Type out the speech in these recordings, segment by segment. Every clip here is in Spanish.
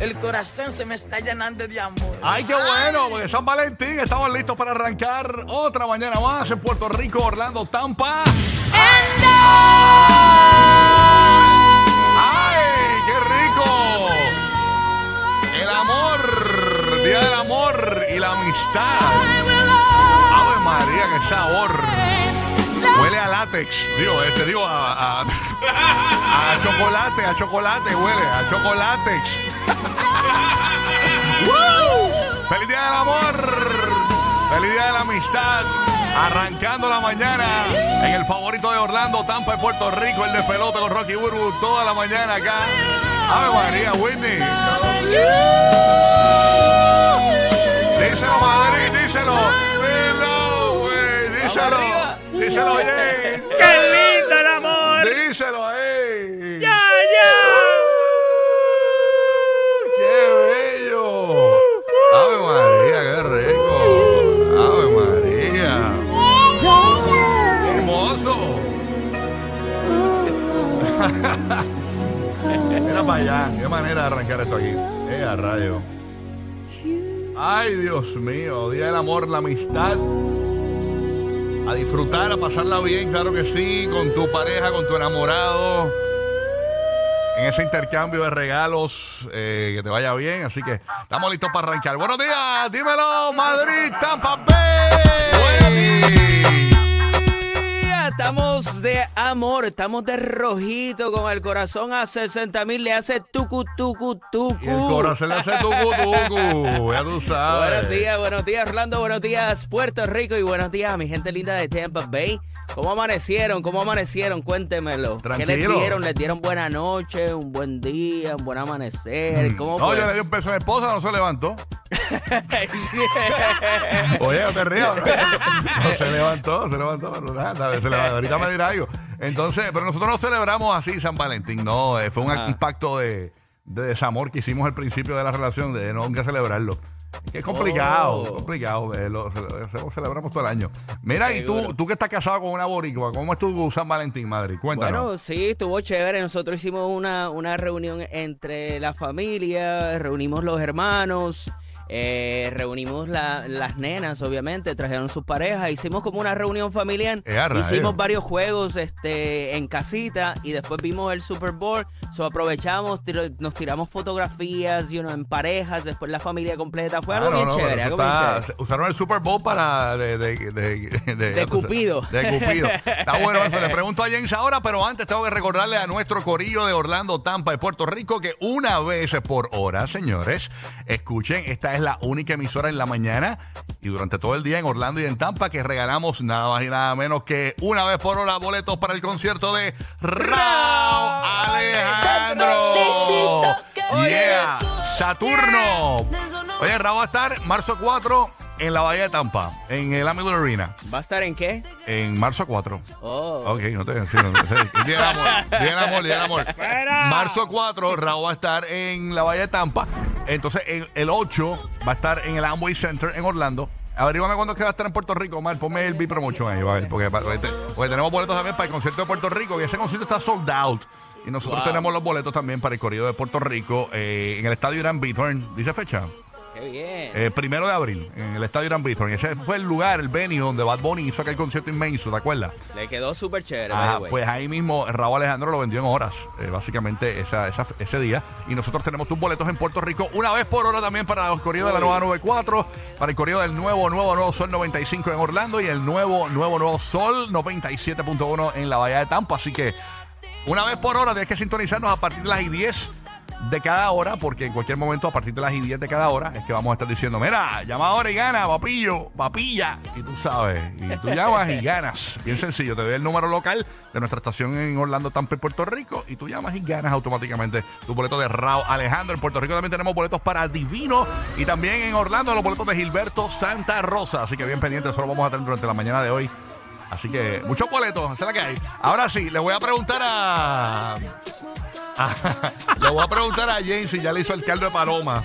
El corazón se me está llenando de amor. Ay, qué bueno, porque San Valentín estamos listos para arrancar otra mañana más en Puerto Rico, Orlando, Tampa. ¡Ay, qué rico! El amor, Día del Amor y la Amistad. ¡Ave María, qué sabor! Látex, digo, este, digo, a, a, chocolate, a chocolate, huele, a chocolatex. ¡Feliz Día del Amor! ¡Feliz Día de la Amistad! Arrancando la mañana en el favorito de Orlando, Tampa, de Puerto Rico, el de pelota con Rocky Burbu, toda la mañana acá. ¡Ave María, Whitney! Arrancar esto aquí. ¡Eh, a rayo! ¡Ay, Dios mío! Día del amor, la amistad. A disfrutar, a pasarla bien, claro que sí, con tu pareja, con tu enamorado en ese intercambio de regalos, eh, que te vaya bien. Así que estamos listos para arrancar. Buenos días, dímelo, Madrid, Tampa Bay. Estamos de amor, estamos de rojito, con el corazón a 60 mil, le hace tucu, tucu, tucu. Y el corazón le hace tucu, tucu. Ya tú sabes. Buenos días, buenos días, Orlando, buenos días, Puerto Rico y buenos días a mi gente linda de Tampa Bay. ¿Cómo amanecieron? ¿Cómo amanecieron? Cuéntemelo. ¿Qué les Tranquilo. dieron? ¿Les dieron buena noche, un buen día, un buen amanecer? ¿Cómo No, yo le di un beso a mi esposa, no se levantó. Oye, no te rías. No, No se levantó, se levantó, pero nada, se levantó. Ahorita me dirá algo. Entonces, pero nosotros no celebramos así San Valentín, no, eh, fue un, Ah. un pacto de, de desamor que hicimos al principio de la relación, de no nunca celebrarlo. Que es complicado, Oh. complicado, eh, lo, lo- lo celebramos todo el año. Mira, y tú, tú que estás casado con una boricua, ¿cómo es tu San Valentín, Madrid? Cuéntanos. Bueno, sí, estuvo chévere. Nosotros hicimos una, una reunión entre la familia, reunimos los hermanos, eh, reunimos la- las nenas, obviamente, trajeron sus parejas, hicimos como una reunión familiar. Eh, hicimos varios juegos este, en casita y después vimos el Super Bowl. So, aprovechamos, tiro- nos tiramos fotografías you know, en parejas, después la familia completa. Fue Ah, algo no, bien no, chévere, pero algo eso bien está- chévere. Usaron el Super Bowl para de, de, de, de- ya tú sabes, Cupido. De Cupido. Está bueno eso. Le pregunto a James ahora, pero antes tengo que recordarle a nuestro corillo de Orlando, Tampa y Puerto Rico que una vez por hora, señores, escuchen, esta es la única emisora en la mañana y durante todo el día en Orlando y en Tampa que regalamos nada más y nada menos que una vez por hora boletos para el concierto de Raúl Alejandro. Yeah, Saturno. Oye, Raúl va a estar marzo 4 en la Bahía de Tampa, en el Amigo Arena, ¿Va a estar en qué? en marzo 4. Oh. Ok, no te sí, no, sí. Día amor, día amor. Marzo 4, Raúl va a estar en la Bahía de Tampa. Entonces, en- el 8 va a estar en el Amway Center en Orlando. Averígame cuándo es que va a estar en Puerto Rico, Omar. Ponme el B-Promotion ahí, ¿vale? porque, porque, porque tenemos boletos también para el concierto de Puerto Rico y ese concierto está sold out. Y nosotros Wow. tenemos los boletos también para el corrido de Puerto Rico eh, en el estadio Irán Bithorn. ¿Dice fecha? Qué Qué bien. Eh, primero de abril, en el Estadio Gran Bistro. Ese fue el lugar, el venue donde Bad Bunny hizo aquel concierto inmenso, ¿te acuerdas? Le quedó súper chévere. Ah, by the way. pues ahí mismo Raúl Alejandro lo vendió en horas, eh, básicamente esa, esa- ese día. Y nosotros tenemos tus boletos en Puerto Rico una vez por hora también para los corridos de la nueva 94, para el corrido del nuevo, nuevo, nuevo Sol 95 en Orlando y el nuevo, nuevo, nuevo Sol 97.1 en la Bahía de Tampa. Así que una vez por hora tienes que sintonizarnos a partir de las y 10 de cada hora, porque en cualquier momento a partir de las y 10 de cada hora es que vamos a estar diciendo, mira, llama ahora y gana, papillo, papilla. Y tú sabes, y tú llamas y ganas. Bien sencillo, te doy el número local de nuestra estación en Orlando, Tampa, Puerto Rico, y tú llamas y ganas automáticamente tu boleto de Raúl Alejandro. En Puerto Rico también tenemos boletos para Divino y también en Orlando los boletos de Gilberto Santa Rosa. Así que bien pendientes, eso lo vamos a tener durante la mañana de hoy. Así que muchos boletos, la que hay. Ahora sí, le voy a preguntar a. le voy a preguntar a James si ya le hizo el caldo de paloma.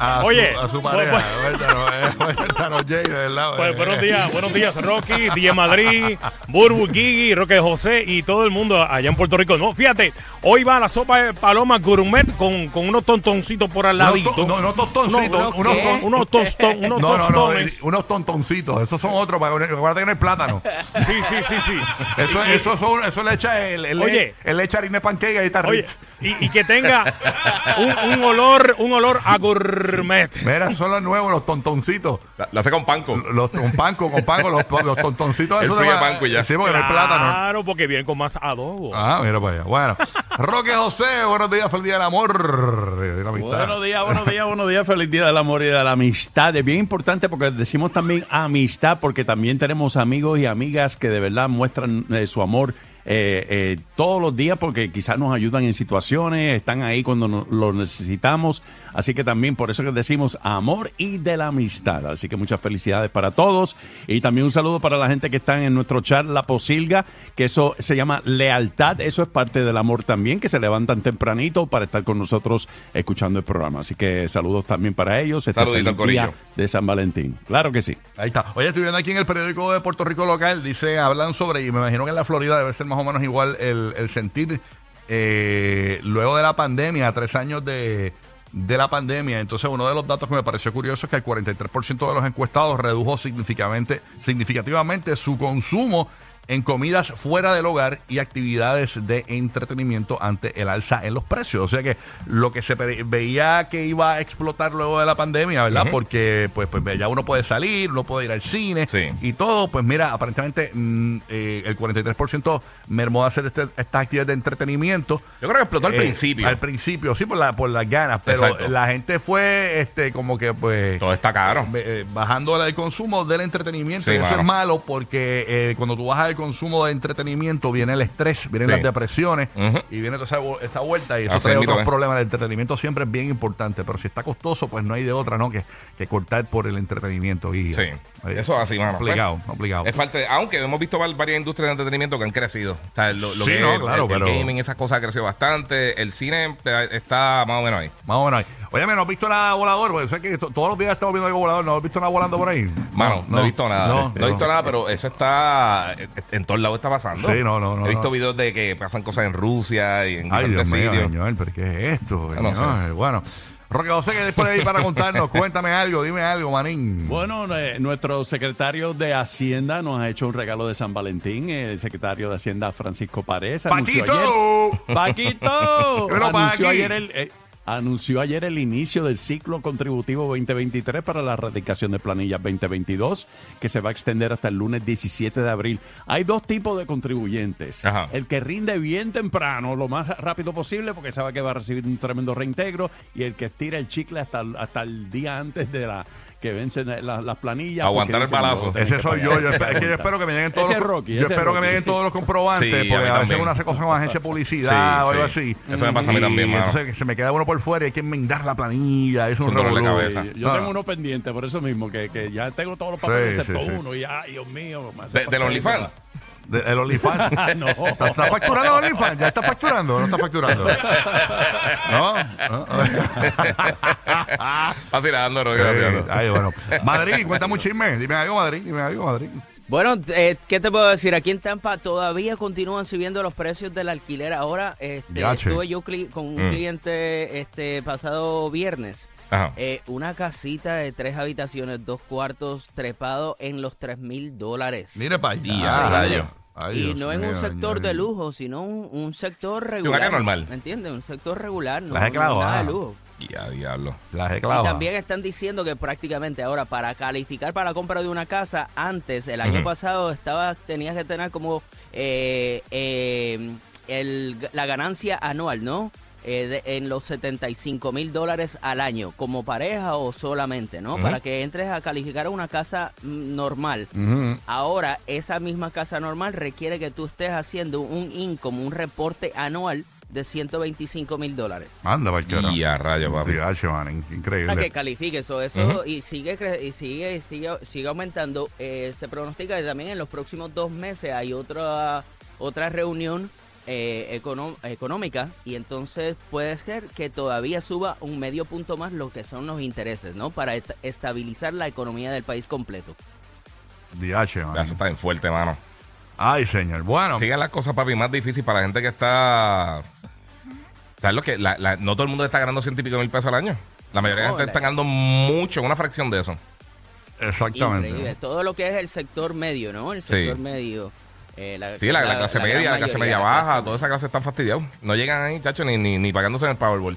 A Oye, su, a su pareja. Cuéntanos, cuéntanos, Jay, de verdad. Pues, buenos días, buenos días, Rocky, DJ Madrid, Burbu, Gigi, Roque José y todo el mundo allá en Puerto Rico. No, fíjate, hoy va la sopa de paloma gourmet con, con unos tontoncitos por al ladito. to- no, unos tostoncitos. Unos- ton- unos tostón, unos no, no, no, tostones. eh, unos tontoncitos. Esos son otros. Acuérdate que no hay plátano. Sí, sí, sí, sí. Eso, eso, son- eso le echa el, el, Oye. él le echa harina de y está Oye, Ritz. y, y que tenga un, un olor, un olor a gourmet. Mira, son los nuevos, los tontoncitos. La, la hace con panco. Los, con panco, con panco, los, los tontoncitos. Sigue de- panco y ya. Sí, porque no hay plátano. Claro, porque viene con más adobo. Ah, mira para allá. Bueno, Roque José, buenos días, feliz día del amor. de la amistad. Buenos días, buenos días, buenos días. Feliz día del amor y de la amistad. Es bien importante porque decimos también amistad porque también tenemos amigos y amigas que de verdad muestran eh, su amor eh, eh, todos los días porque quizás nos ayudan en situaciones, están ahí cuando no- lo necesitamos. Así que también por eso que decimos amor y de la amistad. Así que muchas felicidades para todos. Y también un saludo para la gente que está en nuestro chat La Posilga, que eso se llama lealtad. Eso es parte del amor también, que se levantan tempranito para estar con nosotros escuchando el programa. Así que saludos también para ellos. Este Saludito, día de San Valentín. Claro que sí. Ahí está. Oye, estoy viendo aquí en el periódico de Puerto Rico local, dice, hablan sobre, y me imagino que en la Florida debe ser más o menos igual el, el sentir eh, luego de la pandemia, tres años de, de la pandemia. Entonces, uno de los datos que me pareció curioso es que el 43% de los encuestados redujo significativamente, significativamente su consumo en comidas fuera del hogar y actividades de entretenimiento ante el alza en los precios. O sea que lo que se veía que iba a explotar luego de la pandemia, ¿verdad? Porque pues, pues ya uno puede salir, uno puede ir al cine Sí. y todo. Pues mira, aparentemente mm, eh, el 43% mermó de hacer este- estas actividades de entretenimiento. Yo creo que explotó al Eh, principio. Al principio, sí, por, la, por las ganas. Pero Exacto. la gente fue este como que pues... Todo está caro. eh, bajando el consumo del entretenimiento. Sí, y eso es malo porque eh, cuando tú bajas el consumo de entretenimiento viene el estrés, vienen Sí. las depresiones Ujú. y viene toda esa, vu- esta vuelta y eso Así trae mismo otros es. problemas. El entretenimiento siempre es bien importante, pero si está costoso, pues no hay de otra, ¿no? Que, que cortar por el entretenimiento. Y, Sí. eh, Eso es así, mano. Complicado, complicado. Es parte, aunque hemos visto var- varias industrias de entretenimiento que han crecido. O sea, lo, lo Sí, que no, es el- claro, el, el pero- gaming, esas cosas ha crecido bastante. El cine eh, está más o menos ahí. Más o menos ahí. Oye, ¿no has visto nada volador? Porque sé que to- todos los días estamos viendo algo volador. ¿No has visto nada volando por ahí? Mano, no, he visto nada. No, he visto no. nada, pero eso está. eh, En todos lados está pasando. Sí, no, no, no, He visto no. videos de que pasan cosas en Rusia y en Ay, Dios mío, señor, pero ¿qué es esto? No señor? Bueno, Roque José, que después de ahí para contarnos, cuéntame algo, dime algo, manín. Bueno, eh, nuestro secretario de Hacienda nos ha hecho un regalo de San Valentín. El secretario de Hacienda, Francisco Párez, anunció ayer. ¡Paquito! Paquito Dímelo, anunció Paqui. ayer el eh, anunció ayer el inicio del ciclo contributivo 2023 para la erradicación de planillas 2022 que se va a extender hasta el lunes 17 de abril. Hay dos tipos de contribuyentes. Ajá. El que rinde bien temprano, lo más rápido posible porque sabe que va a recibir un tremendo reintegro y el que estira el chicle hasta, hasta el día antes de la que vencen la- las planillas. Aguantar porque el balazo. "No, tienen Ese soy pagar yo. Yo, esa espe- es que yo cuenta". espero que me lleguen todos Ese los, es Rocky, yo espero que me lleguen todos los comprobantes Sí, a porque a veces uno hace cosas con agencia de publicidad Sí, o algo sí. así. Eso me pasa a mí también, mano. Entonces se me queda uno por fuera y hay que enmendar la planilla. Es un dolor de cabeza. Yo No, tengo no. uno pendiente, por eso mismo, que, que ya tengo todos los papeles Sí, excepto uno. Y ay, Dios mío. De- ¿Del OnlyFans? De- el OnlyFans. no. ¿Está, está facturando el OnlyFans? ¿Ya está facturando o no está facturando? ¿No? ¿No? Vacilando, Roque, Sí, vacilando. ay, bueno. Madrid, cuéntame un chisme. Dime algo, Madrid. Dime algo, Madrid. Bueno, eh, ¿qué te puedo decir? Aquí en Tampa todavía continúan subiendo los precios del alquiler. Ahora este, estuve yo cli- con un Mm. cliente este pasado viernes. Ajá. Eh, una casita de tres habitaciones, dos cuartos, trepado en los tres mil dólares. Mire para allá. Rayo. Ay, y Dios no en un sector de lujo, sino un, un sector regular. casa normal. ¿Me entiendes? Un sector regular, no, La he no clavado, nada ah. de lujo. Ya, diablo. Y clavado. también están diciendo que prácticamente ahora para calificar para la compra de una casa, antes, el año pasado, estaba tenías que tener como eh, eh, el- la ganancia anual, ¿no? Eh, de- en los 75 mil dólares al año, como pareja o solamente, ¿no? Para que entres a calificar a una casa mm, normal. Ahora, esa misma casa normal requiere que tú estés haciendo un income, un reporte anual de 125 mil dólares. Anda, carajo. Y a rayo, papi. Diache, man, in- Para que increíble. califique eso, eso y sigue cre- y sigue y sigue, sigue aumentando. Eh, se pronostica que también en los próximos dos meses hay otra otra reunión eh, económica y entonces puede ser que todavía suba un medio punto más lo que son los intereses, ¿no? Para est- estabilizar la economía del país completo. Diache, man. Ya se está bien fuerte, mano. Ay, señor. Bueno, Sigan las cosas, papi, más difícil para la gente que está. ¿Sabes lo que? La- la- no todo el mundo está ganando ciento y pico mil pesos al año. La mayoría de la gente está ganando mucho, una fracción de eso. exactamente. Increíble. Todo lo que es el sector medio, ¿no? El Sí. sector medio. Eh, Sí, la, la clase media, la clase media baja, clase toda esa clase están fastidiados. No llegan ahí, chacho, ni, ni, ni pagándose en el Powerball.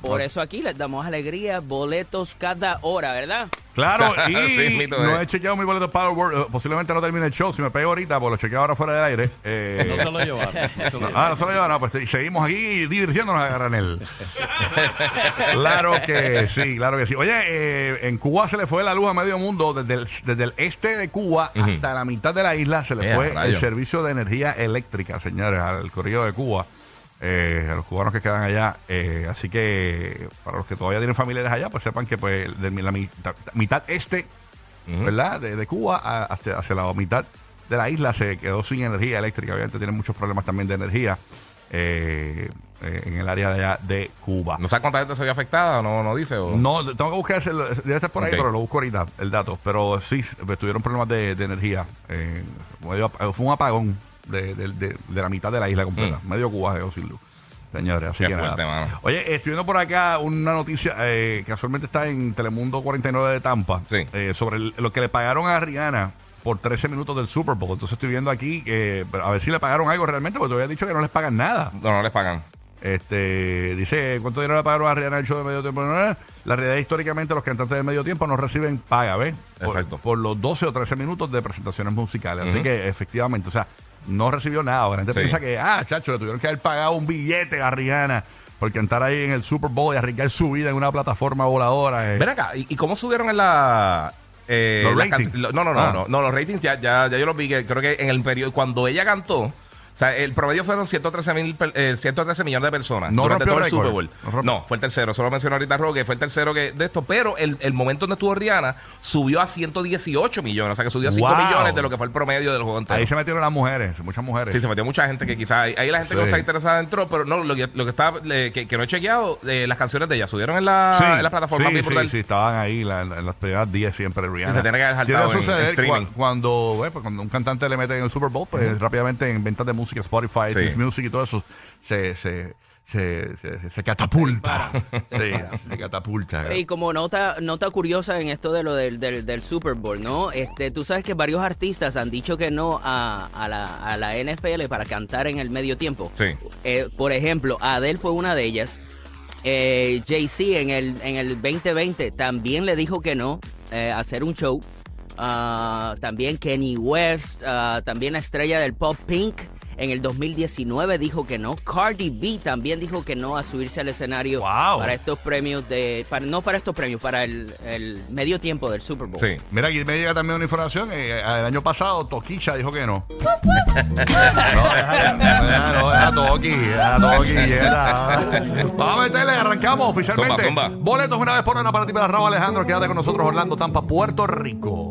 Por eso aquí les damos alegría, boletos cada hora, ¿verdad? Claro, y Sí, no eh. he chequeado mi boleto Powerball. eh, Posiblemente no termine el show. Si me pego ahorita, pues lo chequeo ahora fuera del aire. Eh, No se lo llevaron. no se lo Ah, no se lo llevan, no, pues seguimos aquí divirtiéndonos a granel. claro que sí, claro que sí. Oye, eh, en Cuba se le fue la luz a medio mundo, desde el, desde el este de Cuba hasta la mitad de la isla se le Eh, fue rayo. el servicio de energía eléctrica, señores, al corrido de Cuba. Eh, a los cubanos que quedan allá, eh, así que para los que todavía tienen familiares allá, pues sepan que pues de la mitad, mitad este. ¿verdad? De, de Cuba a- hacia, hacia la mitad de la isla se quedó sin energía eléctrica. Obviamente tienen muchos problemas también de energía eh, eh, en el área de allá de Cuba. ¿No sabes cuánta gente se vio afectada? ¿No, no dice? O... No, tengo que buscar, debe estar por ahí, pero lo busco ahorita, el dato. Pero sí, tuvieron problemas de, de energía. eh, fue un apagón de, de- de- de la mitad de la isla completa. Medio Cuba quedó sin luz. Señores, así Mm. Qué que fuerte, nada. mano. Oye, estoy viendo por acá una noticia que casualmente está en Telemundo 49 de Tampa Sí. eh, sobre el- lo que le pagaron a Rihanna por 13 minutos del Super Bowl. Entonces estoy viendo aquí eh, a ver si le pagaron algo realmente, porque te había dicho que no les pagan nada. No, no les pagan. Este dice cuánto dinero le pagaron a Rihanna el show de medio tiempo. No, La realidad históricamente los cantantes de medio tiempo no reciben paga, ¿ves? Por, Exacto. por los 12 o 13 minutos de presentaciones musicales. Así que efectivamente, o sea, no recibió nada. La gente Sí. piensa que, ah, chacho, le tuvieron que haber pagado un billete a Rihanna por cantar ahí en el Super Bowl y arriesgar su vida en una plataforma voladora. eh. Ven acá, ¿y, y cómo subieron en la... eh, Los las ratings. canci- lo- no, no, no, Ah. no, no, los ratings ya, ya, ya yo los vi, que creo que en el periodo, cuando ella cantó, o sea, el promedio fueron 113, mil, eh, 113 millones de personas No durante todo el récord. Super Bowl. No fue el tercero, solo mencionó ahorita Roque, fue el tercero que, de esto, pero el, el momento donde estuvo Rihanna subió a 118 millones, o sea que subió a 5 Wow. millones de lo que fue el promedio del juego entero. Ahí se metieron las mujeres, muchas mujeres. Sí, se metió mucha gente que quizás ahí, ahí la gente que no está interesada entró, pero no, lo que, lo que está, eh, que, que no he chequeado, eh, las canciones de ella subieron en la, Sí, en la plataforma sí, sí, sí, estaban ahí la- en las primeras 10 siempre Rihanna. Sí, se tiene que saltado en- en streaming. cua- cuando, eh, pues, cuando un cantante le mete en el Super Bowl, pues rápidamente en ventas de música, Spotify, Sí. Music y todo eso, se, se, se, se, se catapulta. sí, se catapulta. Y como nota, nota curiosa en esto de lo del, del, del Super Bowl, ¿no? Este, tú sabes que varios artistas han dicho que no a, a la, a la NFL para cantar en el medio tiempo. Sí. Eh, por ejemplo, Adele fue una de ellas. Eh, Jay-Z en el, en el 2020 también le dijo que no eh, a hacer un show. Ah, también Kenny West, ah, también la estrella del pop Pink. En el 2019 dijo que no. Cardi B también dijo que no a subirse al escenario Wow. para estos premios de, para, no para estos premios, para el, el medio tiempo del Super Bowl. Sí. Mira, aquí me llega también una información. eh, el año pasado, Toquicha dijo que no. no, deja, no, deja Toqui, deja era. Vamos a meterle, arrancamos oficialmente. Zumba, zumba. Boletos una vez por hora para ti, para Raúl Alejandro. Quédate con nosotros, Orlando, Tampa, Puerto Rico.